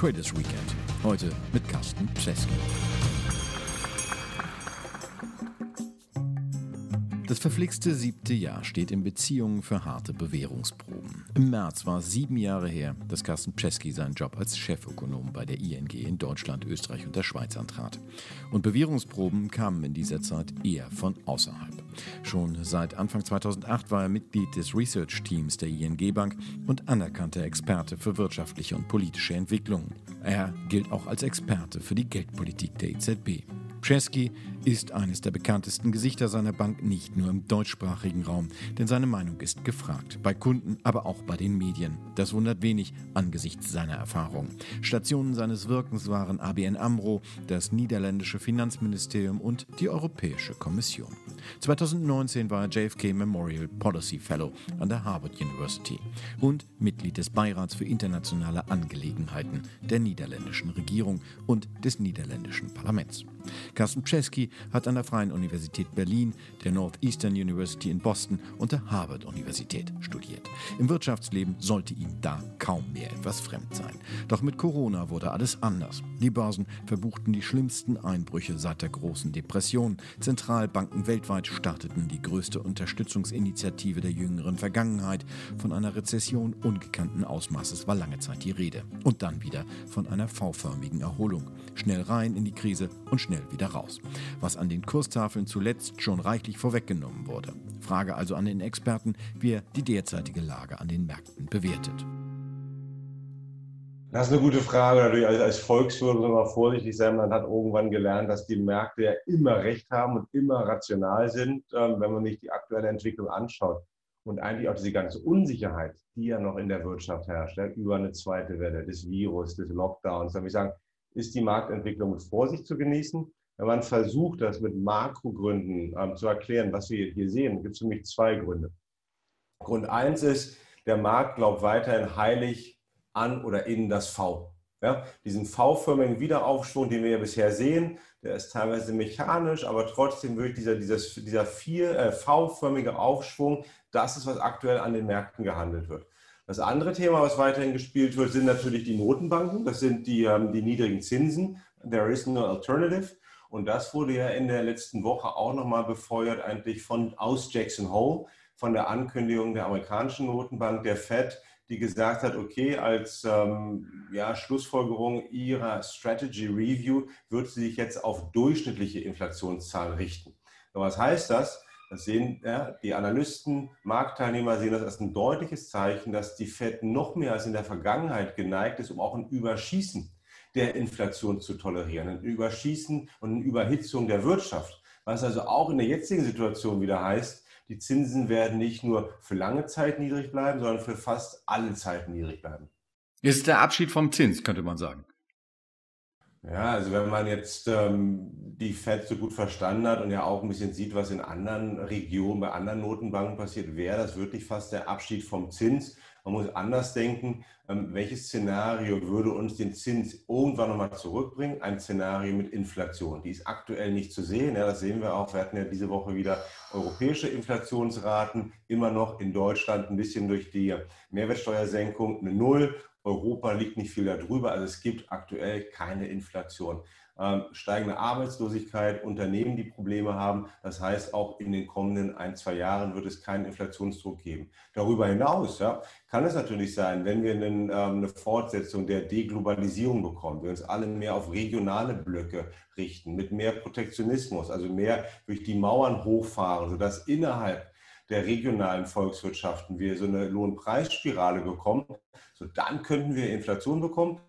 Traders Weekend. Heute mit Carsten Pseski. Das verflixte siebte Jahr steht in Beziehungen für harte Bewährungsproben. Im März war es sieben Jahre her, dass Carsten Czeski seinen Job als Chefökonom bei der ING in Deutschland, Österreich und der Schweiz antrat. Und Bewährungsproben kamen in dieser Zeit eher von außerhalb. Schon seit Anfang 2008 war er Mitglied des Research Teams der ING Bank und anerkannter Experte für wirtschaftliche und politische Entwicklungen. Er gilt auch als Experte für die Geldpolitik der EZB. Pschesky ist eines der bekanntesten Gesichter seiner Bank nicht nur im deutschsprachigen Raum, denn seine Meinung ist gefragt, bei Kunden, aber auch bei den Medien. Das wundert wenig angesichts seiner Erfahrung. Stationen seines Wirkens waren ABN Amro, das niederländische Finanzministerium und die Europäische Kommission. 2019 war er JFK Memorial Policy Fellow an der Harvard University und Mitglied des Beirats für internationale Angelegenheiten der niederländischen Regierung und des niederländischen Parlaments. Carsten Czeski hat an der Freien Universität Berlin, der Northeastern University in Boston und der Harvard-Universität studiert. Im Wirtschaftsleben sollte ihm da kaum mehr etwas fremd sein. Doch mit Corona wurde alles anders. Die Börsen verbuchten die schlimmsten Einbrüche seit der großen Depression. Zentralbanken weltweit starteten die größte Unterstützungsinitiative der jüngeren Vergangenheit. Von einer Rezession ungekannten Ausmaßes war lange Zeit die Rede. Und dann wieder von einer V-förmigen Erholung. Schnell rein in die Krise und schnell wieder raus. Was an den Kurstafeln zuletzt schon reichlich vorweggenommen wurde. Frage also an den Experten, wie er die derzeitige Lage an den Märkten bewertet. Das ist eine gute Frage. Natürlich als, Volkswirt muss man vorsichtig sein. Man hat irgendwann gelernt, dass die Märkte ja immer recht haben und immer rational sind, ähm, wenn man sich die aktuelle Entwicklung anschaut. Und eigentlich auch diese ganze Unsicherheit, die ja noch in der Wirtschaft herrscht, über eine zweite Welle des Virus, des Lockdowns. Da würde ich sagen, ist die Marktentwicklung mit Vorsicht zu genießen. Wenn man versucht, das mit Makrogründen ähm, zu erklären, was wir hier sehen, gibt es mich zwei Gründe. Grund eins ist, der Markt glaubt weiterhin heilig an oder in das V. Ja, diesen V-förmigen Wiederaufschwung, den wir ja bisher sehen, der ist teilweise mechanisch, aber trotzdem wirklich dieser, dieses, dieser äh, V-förmige Aufschwung, das ist, was aktuell an den Märkten gehandelt wird. Das andere Thema, was weiterhin gespielt wird, sind natürlich die Notenbanken. Das sind die, ähm, die niedrigen Zinsen. There is no alternative. Und das wurde ja in der letzten Woche auch nochmal befeuert, eigentlich von aus Jackson Hole, von der Ankündigung der amerikanischen Notenbank, der Fed, die gesagt hat, okay, als ähm, ja, Schlussfolgerung ihrer Strategy Review wird sie sich jetzt auf durchschnittliche Inflationszahlen richten. Und was heißt das? Das sehen ja, die Analysten, Marktteilnehmer sehen das als ein deutliches Zeichen, dass die Fed noch mehr als in der Vergangenheit geneigt ist, um auch ein Überschießen der Inflation zu tolerieren, ein Überschießen und eine Überhitzung der Wirtschaft. Was also auch in der jetzigen Situation wieder heißt, die Zinsen werden nicht nur für lange Zeit niedrig bleiben, sondern für fast alle Zeiten niedrig bleiben. Ist der Abschied vom Zins, könnte man sagen. Ja, also wenn man jetzt ähm, die FED so gut verstanden hat und ja auch ein bisschen sieht, was in anderen Regionen, bei anderen Notenbanken passiert, wäre das wirklich fast der Abschied vom Zins. Man muss anders denken, ähm, welches Szenario würde uns den Zins irgendwann nochmal zurückbringen? Ein Szenario mit Inflation. Die ist aktuell nicht zu sehen. Ja, das sehen wir auch. Wir hatten ja diese Woche wieder europäische Inflationsraten, immer noch in Deutschland ein bisschen durch die Mehrwertsteuersenkung eine Null Europa liegt nicht viel darüber. Also es gibt aktuell keine Inflation. Ähm, steigende Arbeitslosigkeit, Unternehmen, die Probleme haben. Das heißt, auch in den kommenden ein, zwei Jahren wird es keinen Inflationsdruck geben. Darüber hinaus ja, kann es natürlich sein, wenn wir einen, ähm, eine Fortsetzung der Deglobalisierung bekommen, wir uns alle mehr auf regionale Blöcke richten, mit mehr Protektionismus, also mehr durch die Mauern hochfahren, sodass innerhalb der regionalen Volkswirtschaften wir so eine Lohnpreisspirale bekommen, so dann könnten wir Inflation bekommen,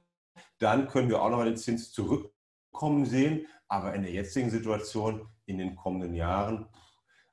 dann können wir auch nochmal den Zins zurückkommen sehen, aber in der jetzigen Situation in den kommenden Jahren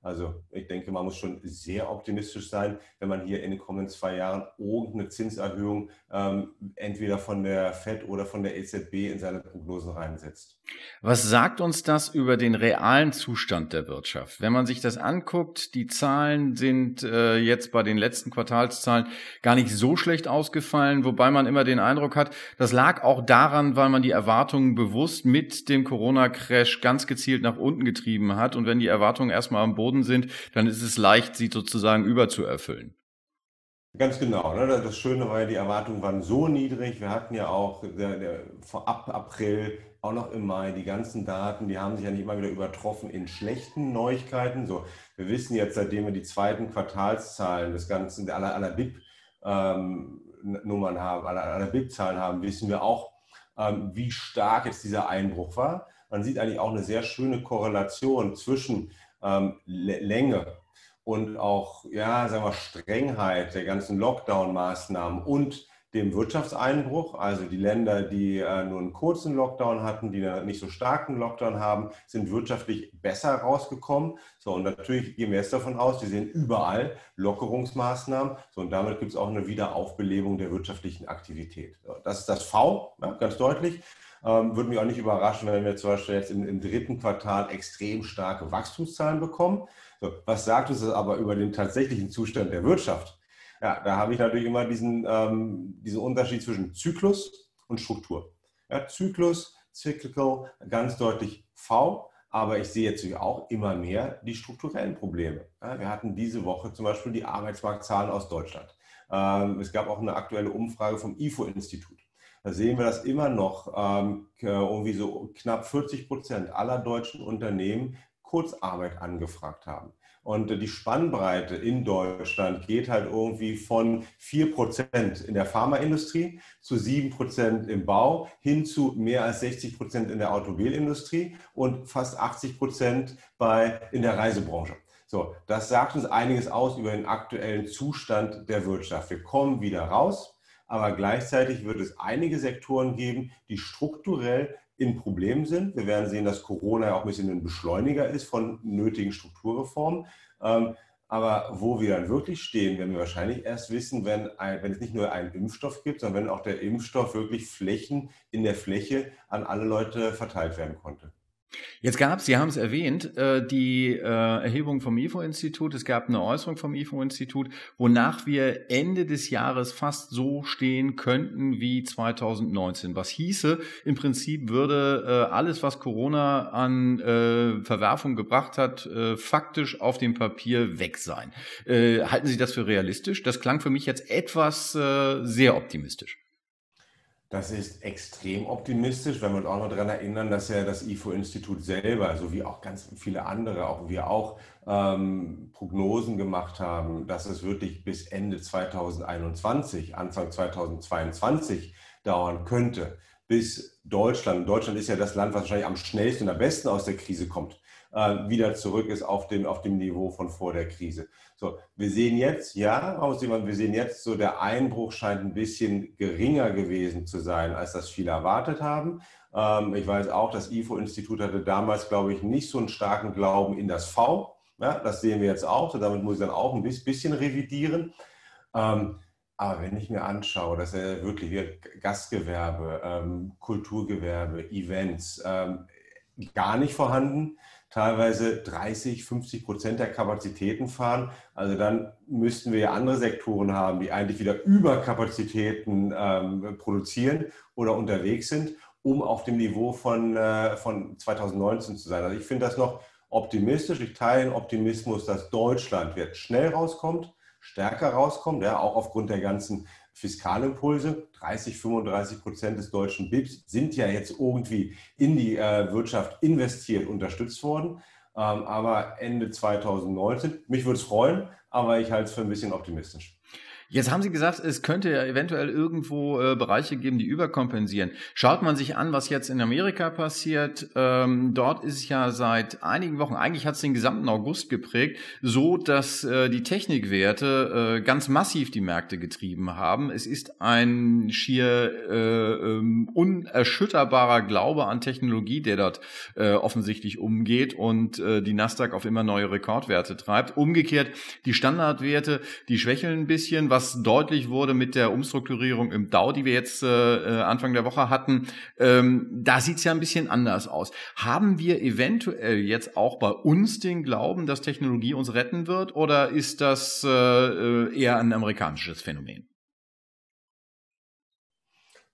also ich denke, man muss schon sehr optimistisch sein, wenn man hier in den kommenden zwei Jahren irgendeine Zinserhöhung ähm, entweder von der FED oder von der EZB in seine Prognosen reinsetzt. Was sagt uns das über den realen Zustand der Wirtschaft? Wenn man sich das anguckt, die Zahlen sind äh, jetzt bei den letzten Quartalszahlen gar nicht so schlecht ausgefallen, wobei man immer den Eindruck hat, das lag auch daran, weil man die Erwartungen bewusst mit dem Corona-Crash ganz gezielt nach unten getrieben hat. Und wenn die Erwartungen erstmal am Boden Boden sind, dann ist es leicht, sie sozusagen überzuerfüllen. Ganz genau. Ne? Das Schöne war ja, die Erwartungen waren so niedrig. Wir hatten ja auch der, der, ab April, auch noch im Mai, die ganzen Daten, die haben sich ja nicht immer wieder übertroffen in schlechten Neuigkeiten. So, wir wissen jetzt, seitdem wir die zweiten Quartalszahlen des Ganzen, aller, aller BIP-Nummern ähm, haben, aller, aller BIP-Zahlen haben, wissen wir auch, ähm, wie stark jetzt dieser Einbruch war. Man sieht eigentlich auch eine sehr schöne Korrelation zwischen ähm, Länge und auch, ja, sagen wir, Strengheit der ganzen Lockdown-Maßnahmen und dem Wirtschaftseinbruch, also die Länder, die äh, nur einen kurzen Lockdown hatten, die nicht so starken Lockdown haben, sind wirtschaftlich besser rausgekommen. So, und natürlich gehen wir jetzt davon aus, wir sehen überall Lockerungsmaßnahmen. So, und damit gibt es auch eine Wiederaufbelebung der wirtschaftlichen Aktivität. Das ist das V, ja, ganz deutlich. Ähm, würde mich auch nicht überraschen, wenn wir zum Beispiel jetzt im, im dritten Quartal extrem starke Wachstumszahlen bekommen. So, was sagt das aber über den tatsächlichen Zustand der Wirtschaft? Ja, da habe ich natürlich immer diesen, ähm, diesen Unterschied zwischen Zyklus und Struktur. Ja, Zyklus, Cyclical, ganz deutlich V, aber ich sehe jetzt auch immer mehr die strukturellen Probleme. Wir hatten diese Woche zum Beispiel die Arbeitsmarktzahlen aus Deutschland. Ähm, es gab auch eine aktuelle Umfrage vom IFO-Institut. Da sehen wir, dass immer noch ähm, irgendwie so knapp 40 Prozent aller deutschen Unternehmen Kurzarbeit angefragt haben. Und die Spannbreite in Deutschland geht halt irgendwie von 4% in der Pharmaindustrie zu 7% im Bau hin zu mehr als 60% in der Automobilindustrie und fast 80% bei, in der Reisebranche. So, das sagt uns einiges aus über den aktuellen Zustand der Wirtschaft. Wir kommen wieder raus, aber gleichzeitig wird es einige Sektoren geben, die strukturell in Problemen sind. Wir werden sehen, dass Corona ja auch ein bisschen ein Beschleuniger ist von nötigen Strukturreformen. Ähm, aber wo wir dann wirklich stehen, werden wir wahrscheinlich erst wissen, wenn, ein, wenn es nicht nur einen Impfstoff gibt, sondern wenn auch der Impfstoff wirklich Flächen in der Fläche an alle Leute verteilt werden konnte. Jetzt gab es, Sie haben es erwähnt, äh, die äh, Erhebung vom IFO-Institut. Es gab eine Äußerung vom IFO-Institut, wonach wir Ende des Jahres fast so stehen könnten wie 2019. Was hieße, im Prinzip würde äh, alles, was Corona an Verwerfung gebracht hat, faktisch auf dem Papier weg sein. Halten Sie das für realistisch? Das klang für mich jetzt etwas sehr optimistisch. Das ist extrem optimistisch, wenn wir uns auch noch daran erinnern, dass ja das IFO-Institut selber, so wie auch ganz viele andere, auch wir auch ähm, Prognosen gemacht haben, dass es wirklich bis Ende 2021, Anfang 2022 dauern könnte, bis Deutschland, Deutschland ist ja das Land, was wahrscheinlich am schnellsten und am besten aus der Krise kommt, äh, wieder zurück ist auf dem, auf dem Niveau von vor der Krise. So, wir sehen jetzt, ja, wir sehen jetzt so, der Einbruch scheint ein bisschen geringer gewesen zu sein, als das viele erwartet haben. Ähm, ich weiß auch, das IFO-Institut hatte damals, glaube ich, nicht so einen starken Glauben in das V. Ja, das sehen wir jetzt auch. So, damit muss ich dann auch ein bisschen revidieren. Ähm, aber wenn ich mir anschaue, dass er wirklich Gastgewerbe, ähm, Kulturgewerbe, Events gar nicht vorhanden, teilweise 30, 50 Prozent der Kapazitäten fahren. Also dann müssten wir ja andere Sektoren haben, die eigentlich wieder Überkapazitäten ähm, produzieren oder unterwegs sind, um auf dem Niveau von, äh, von 2019 zu sein. Also ich finde das noch optimistisch. Ich teile den Optimismus, dass Deutschland jetzt schnell rauskommt, stärker rauskommt, ja, auch aufgrund der ganzen Fiskalimpulse. 30, 35 Prozent des deutschen BIPs sind ja jetzt irgendwie in die äh, Wirtschaft investiert, unterstützt worden. Ähm, aber Ende 2019, mich würde es freuen, aber ich halte es für ein bisschen optimistisch. Jetzt haben Sie gesagt, es könnte ja eventuell irgendwo äh, Bereiche geben, die überkompensieren. Schaut man sich an, was jetzt in Amerika passiert, ähm, dort ist es ja seit einigen Wochen, eigentlich hat es den gesamten August geprägt, so dass äh, die Technikwerte äh, ganz massiv die Märkte getrieben haben. Es ist ein schier äh, ähm, unerschütterbarer Glaube an Technologie, der dort äh, offensichtlich umgeht und äh, die Nasdaq auf immer neue Rekordwerte treibt. Umgekehrt, die Standardwerte, die schwächeln ein bisschen, was deutlich wurde mit der Umstrukturierung im DAO, die wir jetzt äh, äh Anfang der Woche hatten, ähm, da sieht es ja ein bisschen anders aus. Haben wir eventuell jetzt auch bei uns den Glauben, dass Technologie uns retten wird oder ist das äh, äh eher ein amerikanisches Phänomen?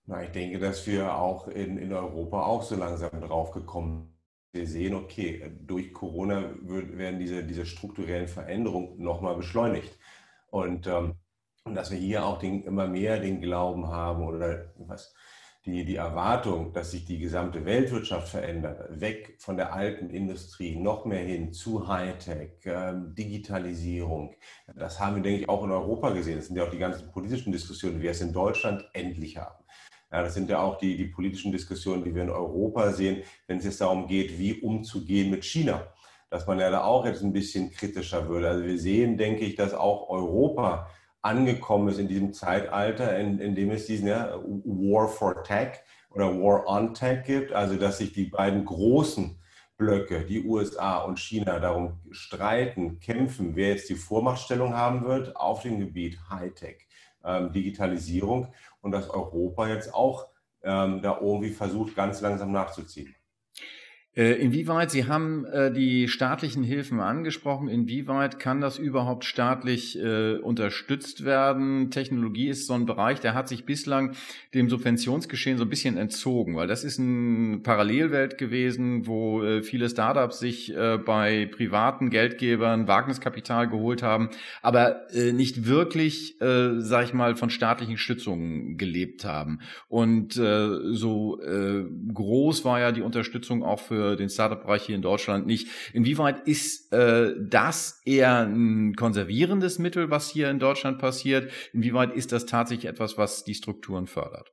Na, ich denke, dass wir auch in, in Europa auch so langsam drauf gekommen wir sehen, okay, durch Corona werden diese, diese strukturellen Veränderungen nochmal beschleunigt. Und ähm, Und dass wir hier auch den, immer mehr den Glauben haben oder was, die, die Erwartung, dass sich die gesamte Weltwirtschaft verändert, weg von der alten Industrie, noch mehr hin zu Hightech, ähm, Digitalisierung. Das haben wir, denke ich, auch in Europa gesehen. Das sind ja auch die ganzen politischen Diskussionen, wie wir es in Deutschland endlich haben. Ja, das sind ja auch die, die politischen Diskussionen, die wir in Europa sehen, wenn es jetzt darum geht, wie umzugehen mit China. Dass man ja da auch jetzt ein bisschen kritischer würde. Also wir sehen, denke ich, dass auch Europa angekommen ist in diesem Zeitalter, in, in dem es diesen ja, War for Tech oder War on Tech gibt, also dass sich die beiden großen Blöcke, die USA und China, darum streiten, kämpfen, wer jetzt die Vormachtstellung haben wird auf dem Gebiet Hightech, ähm, Digitalisierung und dass Europa jetzt auch ähm, da irgendwie versucht, ganz langsam nachzuziehen. Äh, inwieweit, Sie haben äh, die staatlichen Hilfen angesprochen, inwieweit kann das überhaupt staatlich äh, unterstützt werden? Technologie ist so ein Bereich, der hat sich bislang dem Subventionsgeschehen so ein bisschen entzogen, weil das ist eine Parallelwelt gewesen, wo viele Startups sich bei privaten Geldgebern Wagniskapital geholt haben, aber nicht wirklich, sag ich mal, von staatlichen Stützungen gelebt haben. Und so groß war ja die Unterstützung auch für den Startup-Bereich hier in Deutschland nicht. Inwieweit ist äh, das eher ein konservierendes Mittel, was hier in Deutschland passiert? Inwieweit ist das tatsächlich etwas, was die Strukturen fördert?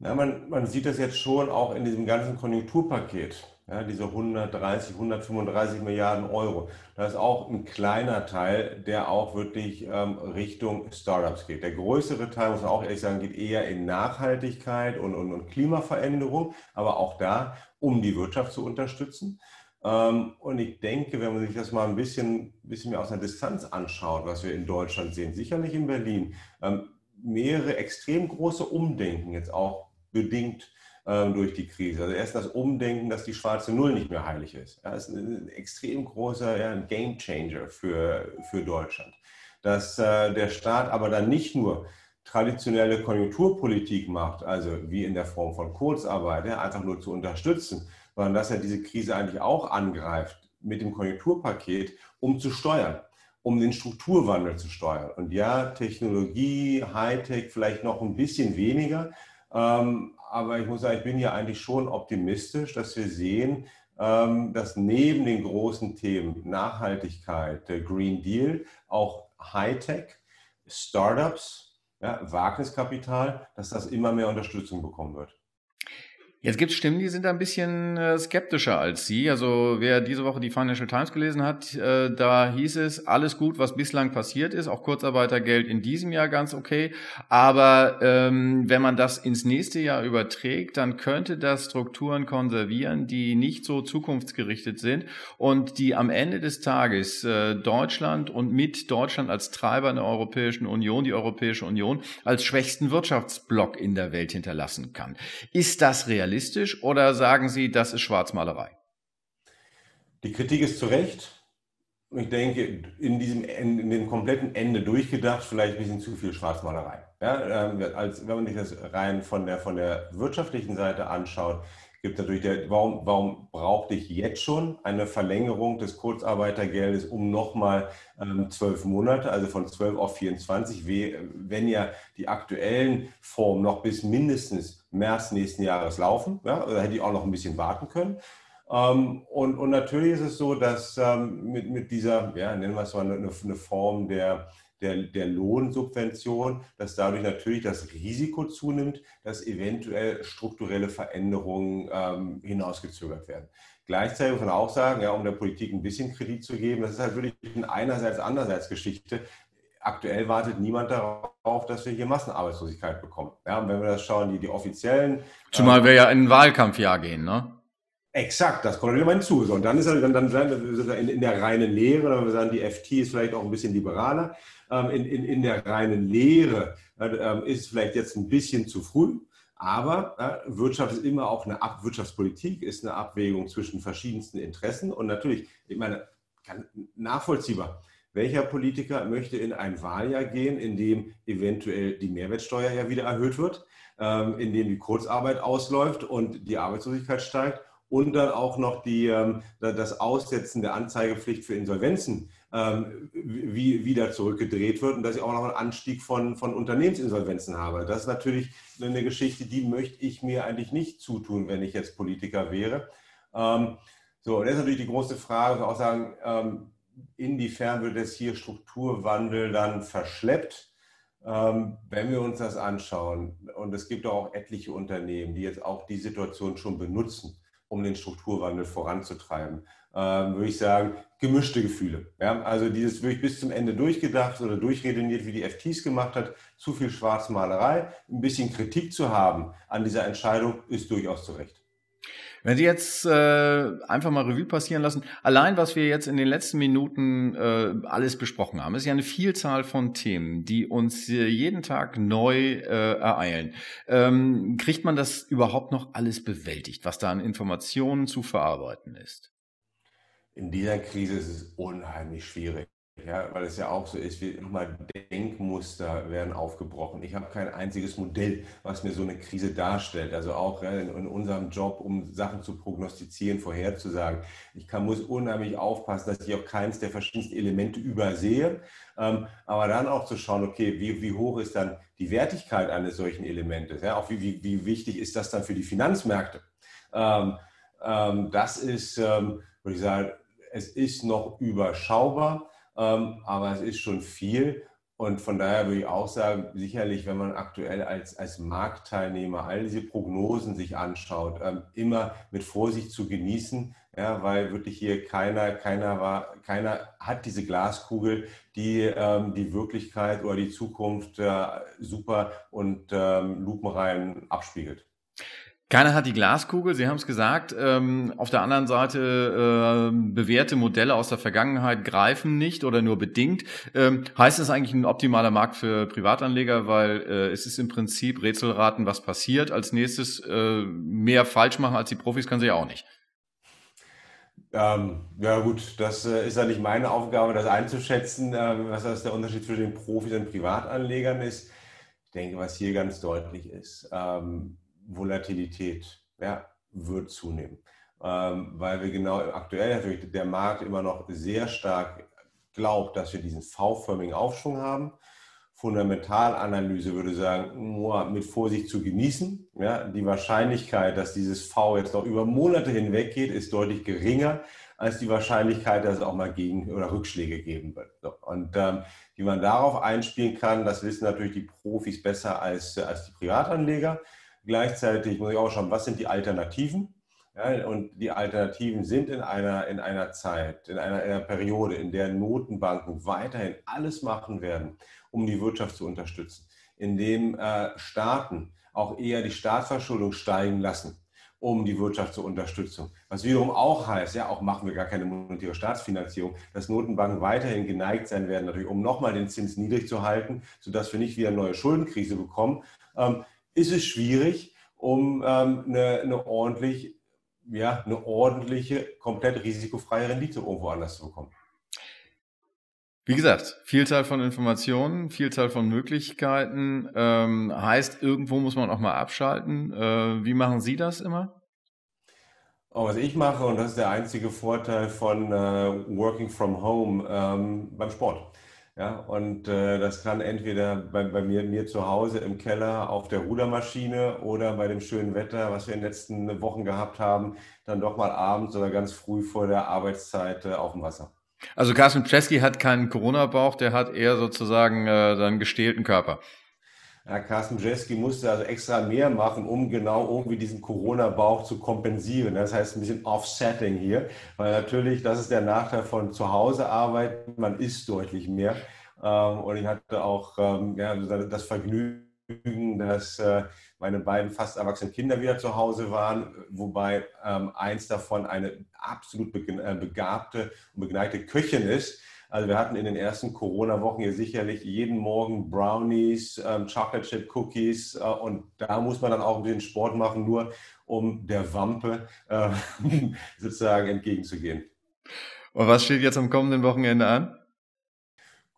Na, man, man sieht das jetzt schon auch in diesem ganzen Konjunkturpaket ja, diese 130, 135 Milliarden Euro. Das ist auch ein kleiner Teil, der auch wirklich ähm, Richtung Startups geht. Der größere Teil, muss man auch ehrlich sagen, geht eher in Nachhaltigkeit und, und, und Klimaveränderung, aber auch da, um die Wirtschaft zu unterstützen. Ähm, und ich denke, wenn man sich das mal ein bisschen, bisschen mehr aus einer Distanz anschaut, was wir in Deutschland sehen, sicherlich in Berlin, ähm, mehrere extrem große Umdenken jetzt auch bedingt ähm, durch die Krise. Also erst das Umdenken, dass die schwarze Null nicht mehr heilig ist. Ja, das ist ein extrem großer ja, Game Changer für, für Deutschland. Dass äh, der Staat aber dann nicht nur traditionelle Konjunkturpolitik macht, also wie in der Form von Kurzarbeit, ja, einfach nur zu unterstützen, sondern dass er diese Krise eigentlich auch angreift mit dem Konjunkturpaket, um zu steuern, um den Strukturwandel zu steuern. Und ja, Technologie, Hightech vielleicht noch ein bisschen weniger, ähm, aber ich muss sagen, ich bin hier eigentlich schon optimistisch, dass wir sehen, ähm, dass neben den großen Themen Nachhaltigkeit, der Green Deal, auch Hightech, Startups, ja, Wagniskapital, dass das immer mehr Unterstützung bekommen wird. Jetzt gibt es Stimmen, die sind ein bisschen äh, skeptischer als Sie. Also wer diese Woche die Financial Times gelesen hat, äh, da hieß es, alles gut, was bislang passiert ist, auch Kurzarbeitergeld in diesem Jahr ganz okay. Aber ähm, wenn man das ins nächste Jahr überträgt, dann könnte das Strukturen konservieren, die nicht so zukunftsgerichtet sind und die am Ende des Tages äh, Deutschland und mit Deutschland als Treiber in der Europäischen Union, die Europäische Union, als schwächsten Wirtschaftsblock in der Welt hinterlassen kann. Ist das realistisch? Realistisch oder sagen Sie, das ist Schwarzmalerei? Die Kritik ist zu Recht. Ich denke, in diesem in dem kompletten Ende durchgedacht, vielleicht ein bisschen zu viel Schwarzmalerei. Ja, ähm, als, wenn man sich das rein von der, von der wirtschaftlichen Seite anschaut, gibt natürlich der, warum, warum brauchte ich jetzt schon eine Verlängerung des Kurzarbeitergeldes um nochmal ähm, zwölf Monate, also von zwölf auf 24, wenn ja die aktuellen Formen noch bis mindestens März nächsten Jahres laufen. Ja, da hätte ich auch noch ein bisschen warten können. Ähm, und, und natürlich ist es so, dass ähm, mit, mit dieser, ja, nennen wir es mal eine, eine Form der der, der Lohnsubvention, dass dadurch natürlich das Risiko zunimmt, dass eventuell strukturelle Veränderungen ähm, hinausgezögert werden. Gleichzeitig muss man auch sagen, ja, um der Politik ein bisschen Kredit zu geben, das ist halt wirklich eine einerseits, andererseits Geschichte. Aktuell wartet niemand darauf, dass wir hier Massenarbeitslosigkeit bekommen. Ja, und wenn wir das schauen, die, die offiziellen. Zumal äh, wir ja in ein Wahlkampfjahr gehen, ne? Exakt, das kommt immer hinzu. So, und dann ist er dann, dann, dann in, in der reinen Lehre, wenn wir sagen, die FT ist vielleicht auch ein bisschen liberaler, ähm, in, in, in der reinen Lehre äh, ist vielleicht jetzt ein bisschen zu früh. Aber äh, Wirtschaft ist immer auch eine Ab Wirtschaftspolitik, ist eine Abwägung zwischen verschiedensten Interessen. Und natürlich, ich meine, nachvollziehbar. Welcher Politiker möchte in ein Wahljahr gehen, in dem eventuell die Mehrwertsteuer ja wieder erhöht wird, ähm, in dem die Kurzarbeit ausläuft und die Arbeitslosigkeit steigt und dann auch noch die, ähm, das Aussetzen der Anzeigepflicht für Insolvenzen ähm, wie, wieder zurückgedreht wird und dass ich auch noch einen Anstieg von, von Unternehmensinsolvenzen habe. Das ist natürlich eine Geschichte, die möchte ich mir eigentlich nicht zutun, wenn ich jetzt Politiker wäre. So, und jetzt natürlich die große Frage, auch sagen, inwiefern wird es hier Strukturwandel dann verschleppt? Ähm, wenn wir uns das anschauen, und es gibt auch etliche Unternehmen, die jetzt auch die Situation schon benutzen, um den Strukturwandel voranzutreiben, ähm, würde ich sagen, gemischte Gefühle. Also dieses wirklich bis zum Ende durchgedacht oder durchredeniert, wie die FTs gemacht hat, zu viel Schwarzmalerei, ein bisschen Kritik zu haben an dieser Entscheidung, ist durchaus zu Recht. Wenn Sie jetzt äh, einfach mal Revue passieren lassen, allein was wir jetzt in den letzten Minuten äh, alles besprochen haben, ist ja eine Vielzahl von Themen, die uns äh, jeden Tag neu äh, ereilen. Ähm, kriegt man das überhaupt noch alles bewältigt, was da an Informationen zu verarbeiten ist? In dieser Krise ist es unheimlich schwierig ja, weil es ja auch so ist, wie nochmal Denkmuster werden aufgebrochen. Ich habe kein einziges Modell, was mir so eine Krise darstellt. Also auch ja, in, unserem Job, um Sachen zu prognostizieren, vorherzusagen. Ich kann, muss unheimlich aufpassen, dass ich auch keins der verschiedensten Elemente übersehe. Ähm, aber dann auch zu schauen, okay, wie, wie hoch ist dann die Wertigkeit eines solchen Elementes? Ja, auch wie, wie, wie wichtig ist das dann für die Finanzmärkte? Ähm, ähm, das ist, würde ich sagen, es ist noch überschaubar. Ähm, aber es ist schon viel. Und von daher würde ich auch sagen, sicherlich, wenn man aktuell als, als Marktteilnehmer all diese Prognosen sich anschaut, ähm, immer mit Vorsicht zu genießen, ja, weil wirklich hier keiner, keiner war, keiner hat diese Glaskugel, die ähm, die Wirklichkeit oder die Zukunft äh, super und ähm, lupenrein abspiegelt. Keiner hat die Glaskugel, Sie haben es gesagt. Ähm, auf der anderen Seite, äh, bewährte Modelle aus der Vergangenheit greifen nicht oder nur bedingt. Ähm, heißt es eigentlich ein optimaler Markt für Privatanleger, weil äh, es ist im Prinzip Rätselraten, was passiert. Als nächstes äh, mehr falsch machen als die Profis können sie ja auch nicht. Ähm, ja gut, das äh, ist ja nicht meine Aufgabe, das einzuschätzen, äh, was das der Unterschied zwischen den Profis und Privatanlegern ist. Ich denke, was hier ganz deutlich ist, ähm, Volatilität ja, wird zunehmen. Ähm, weil wir genau aktuell natürlich der Markt immer noch sehr stark glaubt, dass wir diesen V-förmigen Aufschwung haben. Fundamentalanalyse würde sagen, mit Vorsicht zu genießen. Ja, die Wahrscheinlichkeit, dass dieses V jetzt noch über Monate hinweg geht, ist deutlich geringer als die Wahrscheinlichkeit, dass es auch mal Gegen- oder Rückschläge geben wird. So. Und ähm, wie man darauf einspielen kann, das wissen natürlich die Profis besser als, als die Privatanleger. Gleichzeitig muss ich auch schauen, was sind die Alternativen? Ja, und die Alternativen sind in einer, in einer Zeit, in einer, in einer Periode, in der Notenbanken weiterhin alles machen werden, um die Wirtschaft zu unterstützen, indem äh, Staaten auch eher die Staatsverschuldung steigen lassen, um die Wirtschaft zu unterstützen. Was wiederum auch heißt, ja, auch machen wir gar keine monetäre Staatsfinanzierung, dass Notenbanken weiterhin geneigt sein werden, natürlich, um nochmal den Zins niedrig zu halten, sodass wir nicht wieder eine neue Schuldenkrise bekommen. Ähm, ist es schwierig, um ähm, eine, eine, ordentlich, ja, eine ordentliche, komplett risikofreie Rendite irgendwo anders zu bekommen. Wie gesagt, Vielzahl von Informationen, Vielzahl von Möglichkeiten. Ähm, heißt, irgendwo muss man auch mal abschalten. Äh, wie machen Sie das immer? Oh, was ich mache, und das ist der einzige Vorteil von äh, Working from Home ähm, beim Sport. Ja, und äh, das kann entweder bei, bei mir, mir zu Hause im Keller auf der Rudermaschine oder bei dem schönen Wetter, was wir in den letzten Wochen gehabt haben, dann doch mal abends oder ganz früh vor der Arbeitszeit äh, auf dem Wasser. Also Carsten Chesky hat keinen Corona-Bauch, der hat eher sozusagen äh, seinen gestählten Körper. Ja, Carsten Jeski musste also extra mehr machen, um genau irgendwie diesen Corona-Bauch zu kompensieren. Das heißt ein bisschen Offsetting hier, weil natürlich, das ist der Nachteil von zu Hause arbeiten, man isst deutlich mehr. Ähm, und ich hatte auch ähm, ja, das Vergnügen, dass äh, meine beiden fast erwachsenen Kinder wieder zu Hause waren, wobei ähm, eins davon eine absolut äh, begabte und begnadete Köchin ist also wir hatten in den ersten Corona-Wochen hier sicherlich jeden Morgen Brownies, ähm, Chocolate Chip Cookies äh, und da muss man dann auch ein bisschen Sport machen, nur um der Wampe äh, sozusagen entgegenzugehen. Und was steht jetzt am kommenden Wochenende an?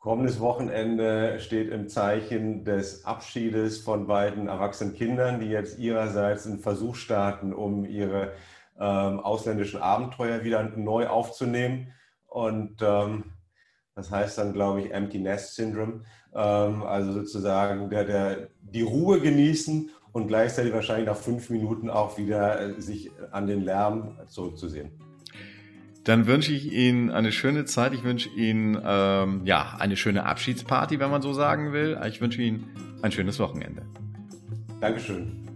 Kommendes Wochenende steht im Zeichen des Abschiedes von beiden erwachsenen Kindern, die jetzt ihrerseits einen Versuch starten, um ihre ähm, ausländischen Abenteuer wieder neu aufzunehmen. Und ähm, Das heißt dann, glaube ich, Empty Nest Syndrome. Ähm, also sozusagen der, der, die Ruhe genießen und gleichzeitig wahrscheinlich nach fünf Minuten auch wieder äh, sich an den Lärm zurückzusehen. Dann wünsche ich Ihnen eine schöne Zeit. Ich wünsche Ihnen ähm, ja eine schöne Abschiedsparty, wenn man so sagen will. Ich wünsche Ihnen ein schönes Wochenende. Dankeschön.